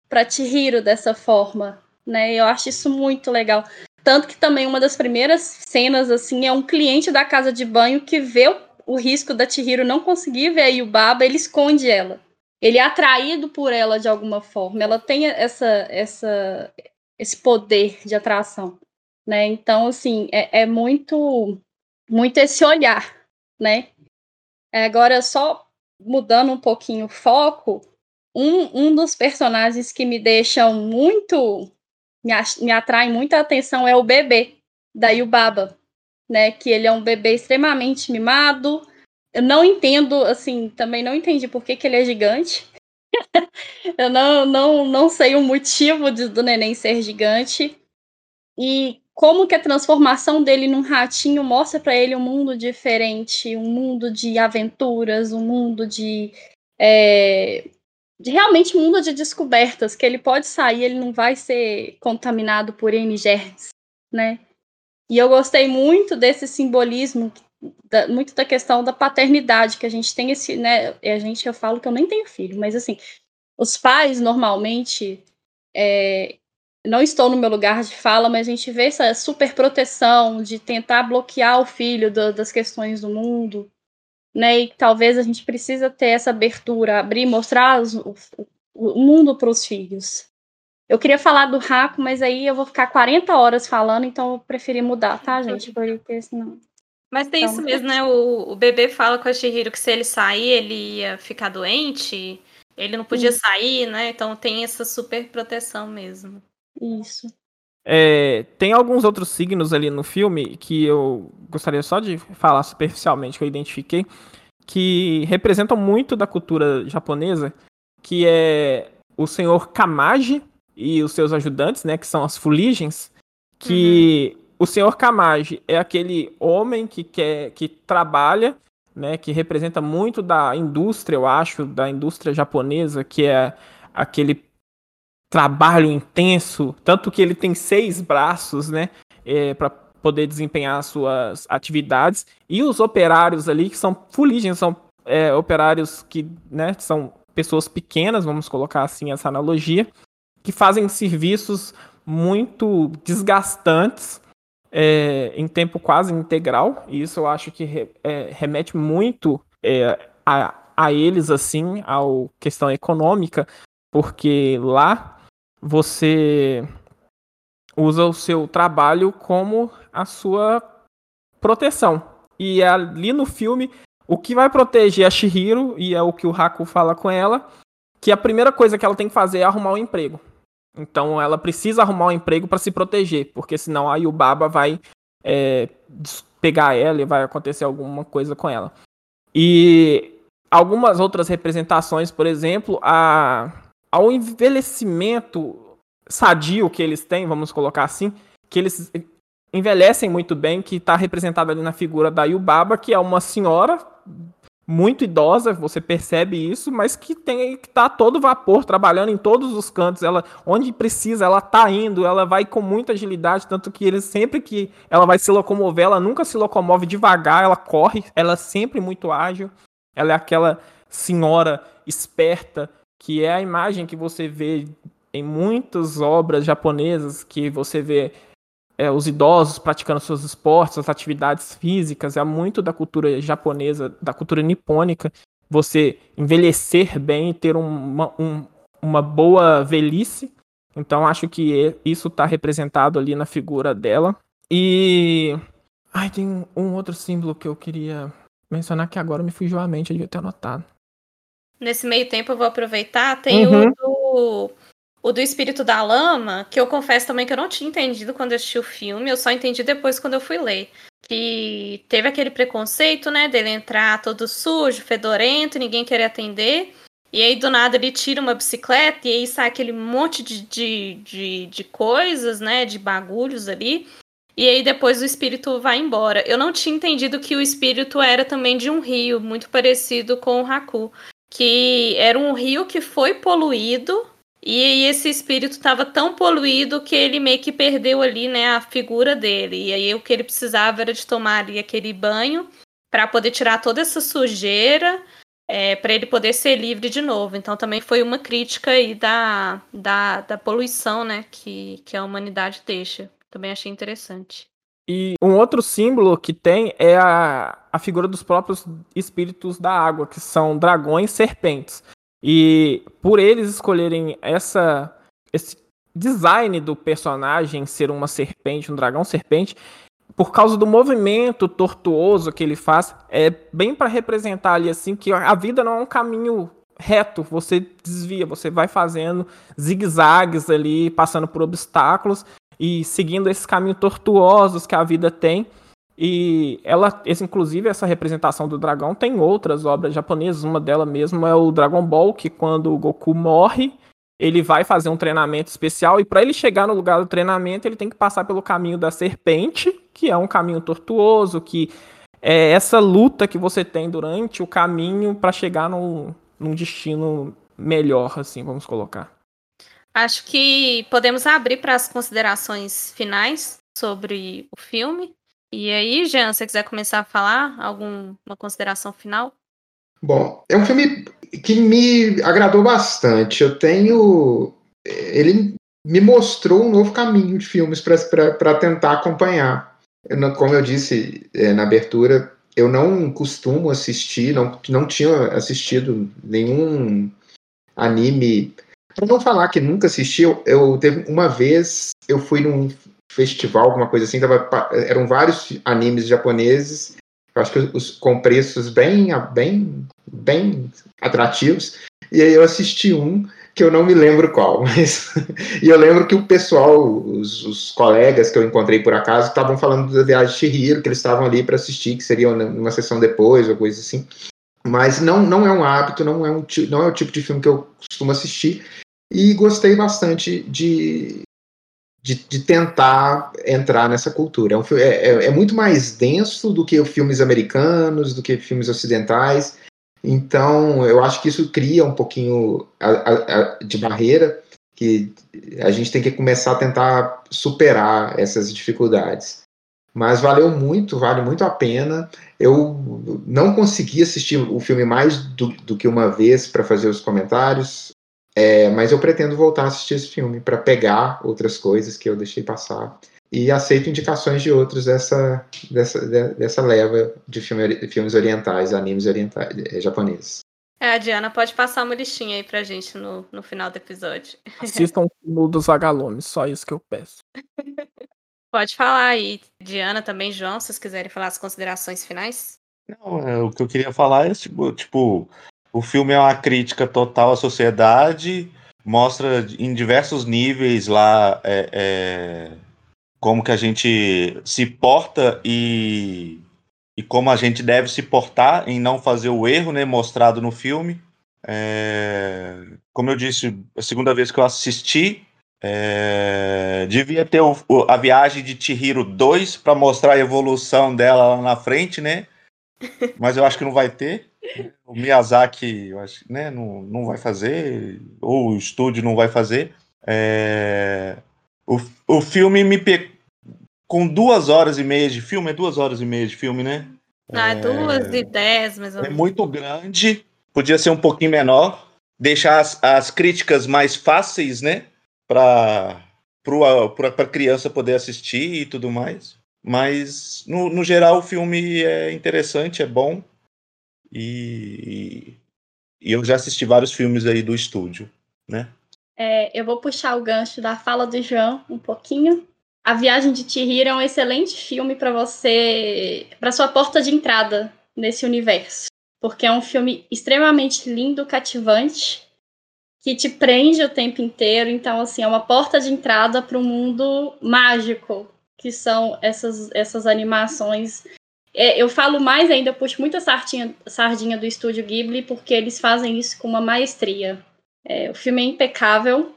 para Chihiro dessa forma, né? Eu acho isso muito legal. Tanto que também uma das primeiras cenas, assim, é um cliente da casa de banho que vê o, o risco da Chihiro não conseguir ver a Yubaba, ele esconde ela. Ele é atraído por ela de alguma forma. Ela tem essa, essa, esse poder de atração né? Então, assim, é, é muito, muito esse olhar, né? É, agora, só mudando um pouquinho o foco, um, um dos personagens que me deixam muito, me, me atrai muita atenção é o bebê da Yubaba, né? Que ele é um bebê extremamente mimado. Eu não entendo, assim, também não entendi por que, que ele é gigante. eu não, não, não sei o motivo de, do neném ser gigante. E como que a transformação dele num ratinho mostra para ele um mundo diferente, um mundo de aventuras, um mundo de, é, de realmente um mundo de descobertas, que ele pode sair, ele não vai ser contaminado por N germes, né? E eu gostei muito desse simbolismo, da, muito da questão da paternidade, que a gente tem esse, né? A gente, eu falo que eu nem tenho filho, mas assim, os pais normalmente é, não estou no meu lugar de fala, mas a gente vê essa super proteção de tentar bloquear o filho do, das questões do mundo, né? E talvez a gente precisa ter essa abertura, abrir, mostrar os, o, o mundo para os filhos. Eu queria falar do Raco, mas aí eu vou ficar 40 horas falando, então eu preferi mudar, tá, gente? Porque senão. Mas tem então, isso mesmo, né? O, o bebê fala com a Shihiro que se ele sair, ele ia ficar doente, ele não podia sair, né? Então tem essa super proteção mesmo. Isso. É, tem alguns outros signos ali no filme que eu gostaria só de falar superficialmente, que eu identifiquei, que representam muito da cultura japonesa, que é o senhor Kamaji e os seus ajudantes, né, que são as fuligens, que uhum. o senhor Kamaji é aquele homem que quer que trabalha, né, que representa muito da indústria, eu acho, da indústria japonesa, que é aquele trabalho intenso, tanto que ele tem seis braços, né, é, para poder desempenhar suas atividades, e os operários ali, que são fuligens, são é, operários que, né, são pessoas pequenas, vamos colocar assim essa analogia, que fazem serviços muito desgastantes é, em tempo quase integral, e isso eu acho que re, é, remete muito é, a, a eles, assim, à questão econômica, porque lá você usa o seu trabalho como a sua proteção. E ali no filme, o que vai proteger a Shihiro, e é o que o Haku fala com ela, que a primeira coisa que ela tem que fazer é arrumar um emprego. Então ela precisa arrumar um emprego para se proteger, porque senão aí o Baba vai é, pegar ela e vai acontecer alguma coisa com ela. E algumas outras representações, por exemplo, a ao envelhecimento sadio que eles têm, vamos colocar assim, que eles envelhecem muito bem, que está representado ali na figura da Yubaba, que é uma senhora muito idosa, você percebe isso, mas que tem que tá todo vapor, trabalhando em todos os cantos, ela onde precisa, ela tá indo, ela vai com muita agilidade, tanto que ele sempre que ela vai se locomover, ela nunca se locomove devagar, ela corre, ela é sempre muito ágil. Ela é aquela senhora esperta, que é a imagem que você vê em muitas obras japonesas, que você vê é, os idosos praticando seus esportes, suas atividades físicas, é muito da cultura japonesa, da cultura nipônica, você envelhecer bem e ter uma, um, uma boa velhice. Então acho que isso está representado ali na figura dela. E. Ai, tem um outro símbolo que eu queria mencionar que agora me fugiu a mente, eu devia ter anotado. Nesse meio tempo eu vou aproveitar. Tem uhum. o, do, o do Espírito da Lama, que eu confesso também que eu não tinha entendido quando eu assisti o filme, eu só entendi depois quando eu fui ler. Que teve aquele preconceito, né, dele entrar todo sujo, fedorento, ninguém querer atender. E aí, do nada, ele tira uma bicicleta e aí sai aquele monte de, de, de, de coisas, né, de bagulhos ali. E aí depois o espírito vai embora. Eu não tinha entendido que o espírito era também de um rio, muito parecido com o Haku que era um rio que foi poluído e esse espírito estava tão poluído que ele meio que perdeu ali, né, a figura dele. E aí o que ele precisava era de tomar ali aquele banho para poder tirar toda essa sujeira, é, para ele poder ser livre de novo. Então também foi uma crítica aí da, da, da poluição, né, que, que a humanidade deixa. Também achei interessante. E um outro símbolo que tem é a, a figura dos próprios espíritos da água, que são dragões serpentes. E por eles escolherem essa, esse design do personagem ser uma serpente, um dragão serpente, por causa do movimento tortuoso que ele faz, é bem para representar ali assim que a vida não é um caminho reto, você desvia, você vai fazendo zigue-zagues ali, passando por obstáculos, e seguindo esses caminhos tortuosos que a vida tem. E ela, esse, inclusive, essa representação do dragão tem outras obras japonesas. Uma delas mesmo é o Dragon Ball, que quando o Goku morre, ele vai fazer um treinamento especial. E para ele chegar no lugar do treinamento, ele tem que passar pelo caminho da serpente, que é um caminho tortuoso, que é essa luta que você tem durante o caminho para chegar num, num destino melhor, assim, vamos colocar. Acho que podemos abrir para as considerações finais sobre o filme. E aí, Jean, se você quiser começar a falar alguma consideração final? Bom, é um filme que me agradou bastante. Eu tenho. Ele me mostrou um novo caminho de filmes para tentar acompanhar. Eu, como eu disse é, na abertura, eu não costumo assistir, não, não tinha assistido nenhum anime. Para não falar que nunca assisti, eu, teve uma vez eu fui num festival, alguma coisa assim, tava, eram vários animes japoneses, eu acho que os, com preços bem, bem, bem atrativos. E aí eu assisti um que eu não me lembro qual, mas e eu lembro que o pessoal, os, os colegas que eu encontrei por acaso, estavam falando da viagem de Chihiro, que eles estavam ali para assistir, que seria uma sessão depois ou coisa assim. Mas não, não é um hábito, não é, um, não é o tipo de filme que eu costumo assistir. E gostei bastante de, de, de tentar entrar nessa cultura. É, um, é, é, é muito mais denso do que filmes americanos, do que filmes ocidentais. Então, eu acho que isso cria um pouquinho a, a, a, de barreira que a gente tem que começar a tentar superar essas dificuldades. Mas valeu muito, vale muito a pena. Eu não consegui assistir o filme mais do, do que uma vez para fazer os comentários, é, mas eu pretendo voltar a assistir esse filme para pegar outras coisas que eu deixei passar e aceito indicações de outros dessa, dessa, dessa leva de filme, filmes orientais, animes orientais, eh, japoneses. É, a Diana pode passar uma listinha aí pra gente no, no final do episódio. Assistam o dos vagalumes, só isso que eu peço. Pode falar aí, Diana, também, João, se vocês quiserem falar as considerações finais. Não, é, o que eu queria falar é, tipo, tipo, o filme é uma crítica total à sociedade, mostra em diversos níveis lá é, é como que a gente se porta e, e como a gente deve se portar em não fazer o erro, né, mostrado no filme. É, como eu disse, a segunda vez que eu assisti, é, devia ter o, a viagem de Chihiro 2 para mostrar a evolução dela lá na frente, né? Mas eu acho que não vai ter. O Miyazaki, eu acho, né, não, não vai fazer, ou o estúdio não vai fazer. É, o, o filme me, pe, com duas horas e meia de filme, é duas horas e meia de filme, né? Ah, é duas e dez, menos. É muito grande, podia ser um pouquinho menor, deixar as, as críticas mais fáceis, né? Para a criança poder assistir e tudo mais. Mas, no, no geral, o filme é interessante, é bom. E, e eu já assisti vários filmes aí do estúdio, né? É, eu vou puxar o gancho da fala do João um pouquinho, a Viagem de Chihiro é um excelente filme para você, para sua porta de entrada nesse universo, porque é um filme extremamente lindo, cativante, que te prende o tempo inteiro. Então, assim, é uma porta de entrada para o mundo mágico que são essas, essas animações. É, eu falo mais ainda, puxo muita sardinha, sardinha do estúdio Ghibli, porque eles fazem isso com uma maestria. É, o filme é impecável.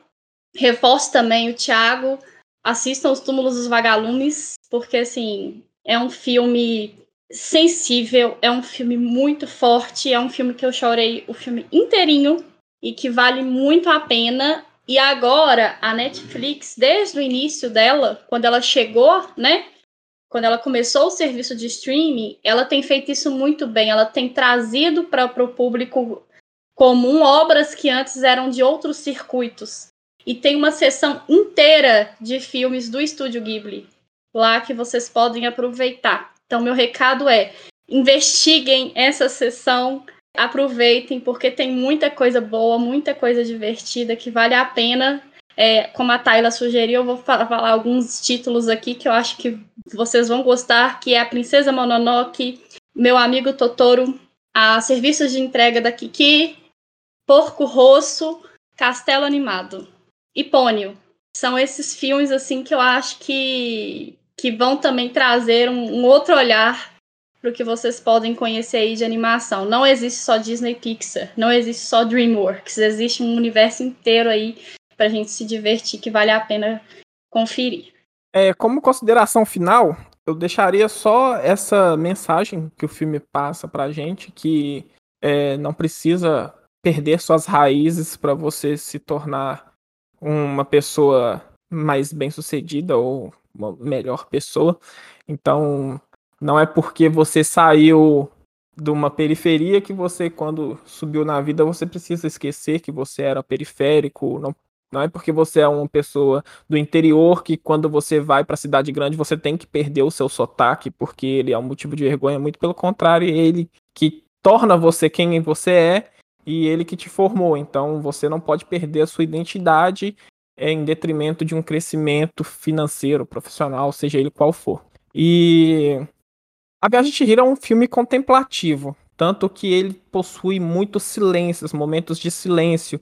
Reforço também o Thiago assistam Os Túmulos dos Vagalumes, porque, assim, é um filme sensível, é um filme muito forte, é um filme que eu chorei o filme inteirinho e que vale muito a pena. E agora, a Netflix, desde o início dela, quando ela chegou, né? Quando ela começou o serviço de streaming, ela tem feito isso muito bem. Ela tem trazido para o público comum obras que antes eram de outros circuitos e tem uma sessão inteira de filmes do Estúdio Ghibli lá que vocês podem aproveitar. Então, meu recado é: investiguem essa sessão, aproveitem, porque tem muita coisa boa, muita coisa divertida que vale a pena. É, como a Tayla sugeriu, eu vou falar alguns títulos aqui que eu acho que vocês vão gostar, que é a Princesa Mononoke, Meu Amigo Totoro, a Serviços de Entrega da Kiki, Porco Rosso, Castelo Animado e Pônio. São esses filmes assim que eu acho que, que vão também trazer um, um outro olhar para o que vocês podem conhecer aí de animação. Não existe só Disney Pixar, não existe só DreamWorks, existe um universo inteiro aí para a gente se divertir que vale a pena conferir. É, como consideração final, eu deixaria só essa mensagem que o filme passa para a gente, que é, não precisa perder suas raízes para você se tornar uma pessoa mais bem-sucedida ou uma melhor pessoa. Então, não é porque você saiu de uma periferia que você, quando subiu na vida, você precisa esquecer que você era periférico. Não, Não é porque você é uma pessoa do interior que quando você vai para a cidade grande você tem que perder o seu sotaque porque ele é um motivo de vergonha. Muito pelo contrário, ele que torna você quem você é e ele que te formou. Então você não pode perder a sua identidade em detrimento de um crescimento financeiro, profissional, seja ele qual for. E A Viagem de Chihiro é um filme contemplativo, tanto que ele possui muitos silêncios, momentos de silêncio.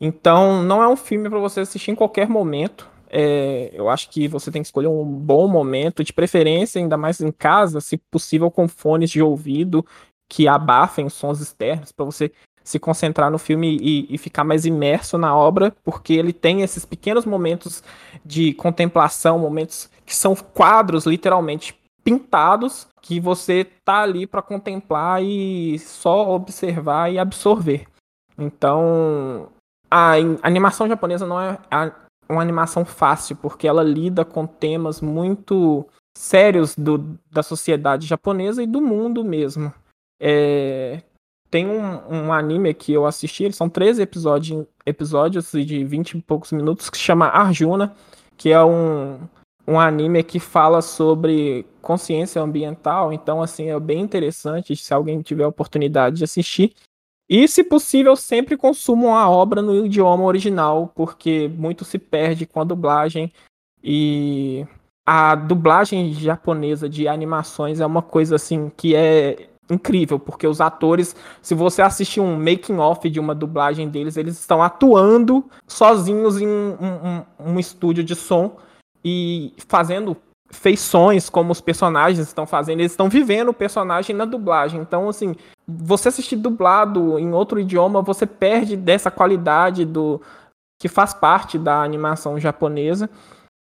Então, não é um filme para você assistir em qualquer momento. É, eu acho que você tem que escolher um bom momento, de preferência, ainda mais em casa, se possível, com fones de ouvido que abafem sons externos, para você se concentrar no filme e, e, ficar mais imerso na obra, porque ele tem esses pequenos momentos de contemplação, momentos que são quadros literalmente pintados, que você tá ali para contemplar e só observar e absorver. Então, a animação japonesa não é uma animação fácil, porque ela lida com temas muito sérios do, da sociedade japonesa e do mundo mesmo. É, tem um, um, anime que eu assisti, eles são 13 episódios, episódios de 20 e poucos minutos, que chama Arjuna, que é um, um anime que fala sobre consciência ambiental, então assim, é bem interessante se alguém tiver a oportunidade de assistir. E, se possível, sempre consumam a obra no idioma original, porque muito se perde com a dublagem. E a dublagem japonesa de animações é uma coisa assim que é incrível, porque os atores, se você assistir um making off de uma dublagem deles, eles estão atuando sozinhos em um, um, um estúdio de som e fazendo feições como os personagens estão fazendo, eles estão vivendo o personagem na dublagem. Então, assim, você assistir dublado em outro idioma, você perde dessa qualidade do que faz parte da animação japonesa.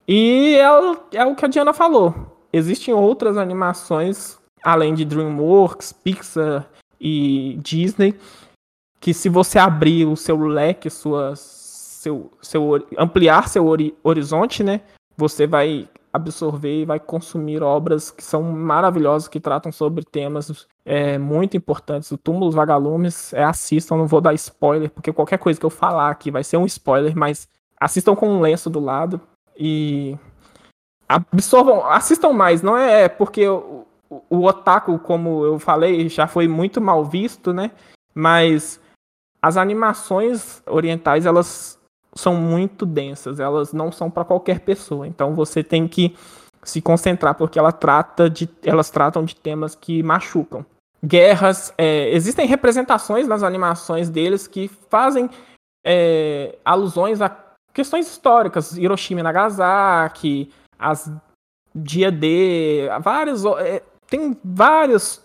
E é, é o que a Diana falou. Existem outras animações além de DreamWorks, Pixar e Disney, que se você abrir o seu leque, sua, seu, seu ampliar seu ori, horizonte, né, você vai absorver e vai consumir obras que são maravilhosas, que tratam sobre temas é, muito importantes. O Túmulo dos Vagalumes, é, assistam, não vou dar spoiler, porque qualquer coisa que eu falar aqui vai ser um spoiler, mas assistam com um lenço do lado e absorvam, assistam mais, não é porque o, o otaku, como eu falei, já foi muito mal visto, né? Mas as animações orientais, elas são muito densas, elas não são para qualquer pessoa. Então você tem que se concentrar porque ela trata de, elas tratam de temas que machucam. Guerras, é, existem representações nas animações deles que fazem é, alusões a questões históricas, Hiroshima e Nagasaki, as dia D, vários é, tem várias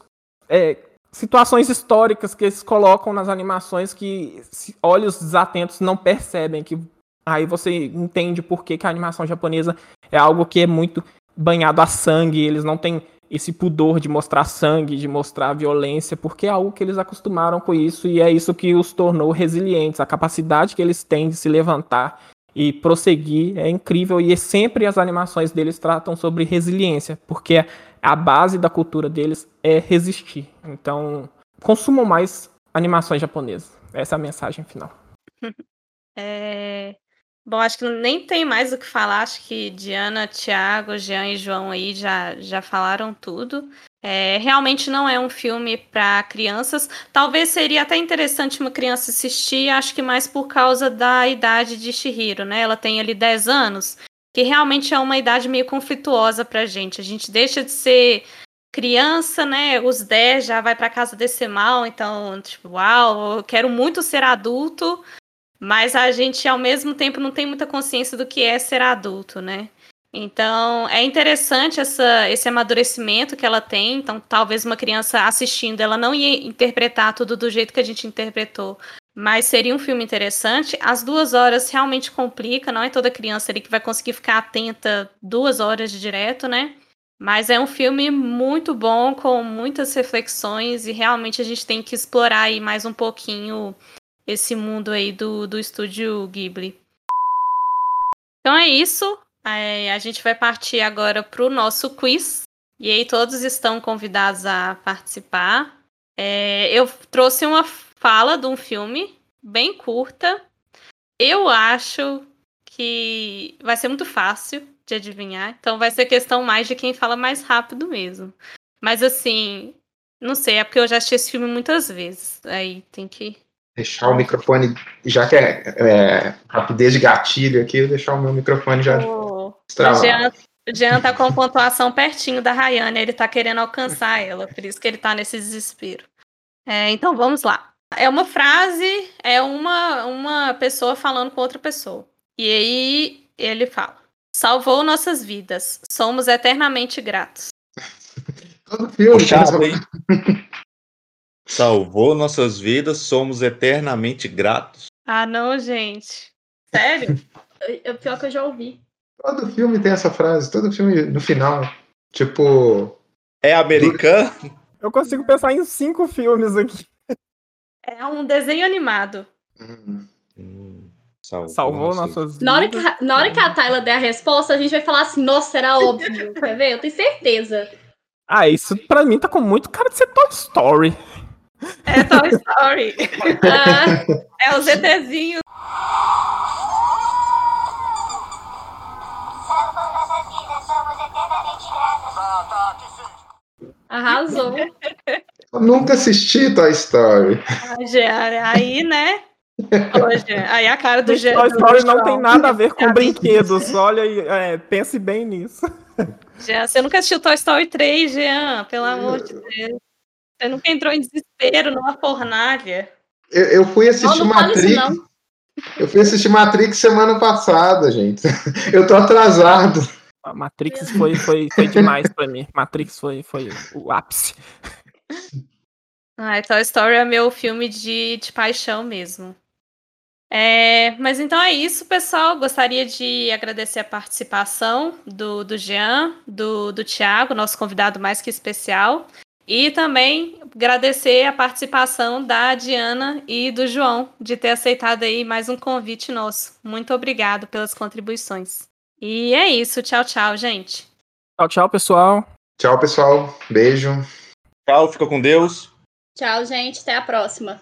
é, situações históricas que eles colocam nas animações que olhos desatentos não percebem, que aí você entende por que, que a animação japonesa é algo que é muito banhado a sangue, eles não têm esse pudor de mostrar sangue, de mostrar violência, porque é algo que eles acostumaram com isso e é isso que os tornou resilientes, a capacidade que eles têm de se levantar e prosseguir é incrível e sempre as animações deles tratam sobre resiliência, porque a base da cultura deles é resistir. Então, consumam mais animações japonesas. Essa é a mensagem final. É... Bom, acho que nem tem mais o que falar. Acho que Diana, Thiago, Jean e João aí já, já falaram tudo. É, realmente não é um filme para crianças. Talvez seria até interessante uma criança assistir, acho que mais por causa da idade de Shihiro, né? Ela tem ali 10 anos que realmente é uma idade meio conflituosa pra gente. A gente deixa de ser criança, né? Os 10 já vai para casa decimal, então, tipo, uau, eu quero muito ser adulto, mas a gente ao mesmo tempo não tem muita consciência do que é ser adulto, né? Então, é interessante essa, esse amadurecimento que ela tem. Então, talvez uma criança assistindo, ela não ia interpretar tudo do jeito que a gente interpretou, mas seria um filme interessante. As duas horas realmente complica, não é toda criança ali que vai conseguir ficar atenta duas horas de direto, né? Mas é um filme muito bom, com muitas reflexões, e realmente a gente tem que explorar aí mais um pouquinho esse mundo aí do, do estúdio Ghibli. Então é isso. É, a gente vai partir agora para o nosso quiz. E aí todos estão convidados a participar. É, eu trouxe uma fala de um filme bem curta. Eu acho que vai ser muito fácil de adivinhar. Então vai ser questão mais de quem fala mais rápido mesmo. Mas assim, não sei, é porque eu já assisti esse filme muitas vezes. Aí tem que. Deixar o microfone, já que é, é rapidez de gatilho aqui, eu deixar o meu microfone já. O o Jean tá com pontuação pertinho da Rayane, ele tá querendo alcançar ela, por isso que ele tá nesse desespero. É, então vamos lá. É uma frase, é uma, uma pessoa falando com outra pessoa. E aí ele fala: Salvou nossas vidas, somos eternamente gratos. Todo filme, Puxado, hein? Salvou nossas vidas, somos eternamente gratos. Ah, não, gente. Sério? É pior que eu já ouvi. Todo filme tem essa frase, todo filme no final. Tipo. É americano? Eu consigo pensar em cinco filmes aqui. É um desenho animado. hum, Hum, salvou, Salvou nossas- nossas Na hora, que, na hora que a Tayla der a resposta, a gente vai falar assim, nossa, era óbvio. Quer ver? Eu tenho certeza. Ah, isso pra mim tá com muito cara de ser Toy Story. É Toy Story. Ah, é o ZTzinho. arrasou. Eu nunca assisti Toy Story. Aí, né? Aí a cara do Jean. Toy Story não tem nada a ver com brinquedos. Olha aí, é, pense bem nisso. Jean, você nunca assistiu Toy Story 3, Jean? Pelo amor de Deus. Você nunca entrou em desespero numa fornalha. Eu, eu fui Não, assistir não isso Matrix. não. Eu fui assistir Matrix semana passada, gente. Eu tô atrasado. A Matrix foi, foi, foi demais pra mim. Matrix foi, foi o ápice. Ai, Toy Story é meu filme de, de paixão mesmo. É, mas então é isso, pessoal. Gostaria de agradecer a participação do, do Jean, do, do Thiago, nosso convidado mais que especial. E também agradecer a participação da Diana e do João de ter aceitado aí mais um convite nosso. Muito obrigado pelas contribuições. E é isso. Tchau, tchau, gente. Tchau, tchau, pessoal. Tchau, pessoal. Beijo. Tchau, fica com Deus. Tchau, gente. Até a próxima.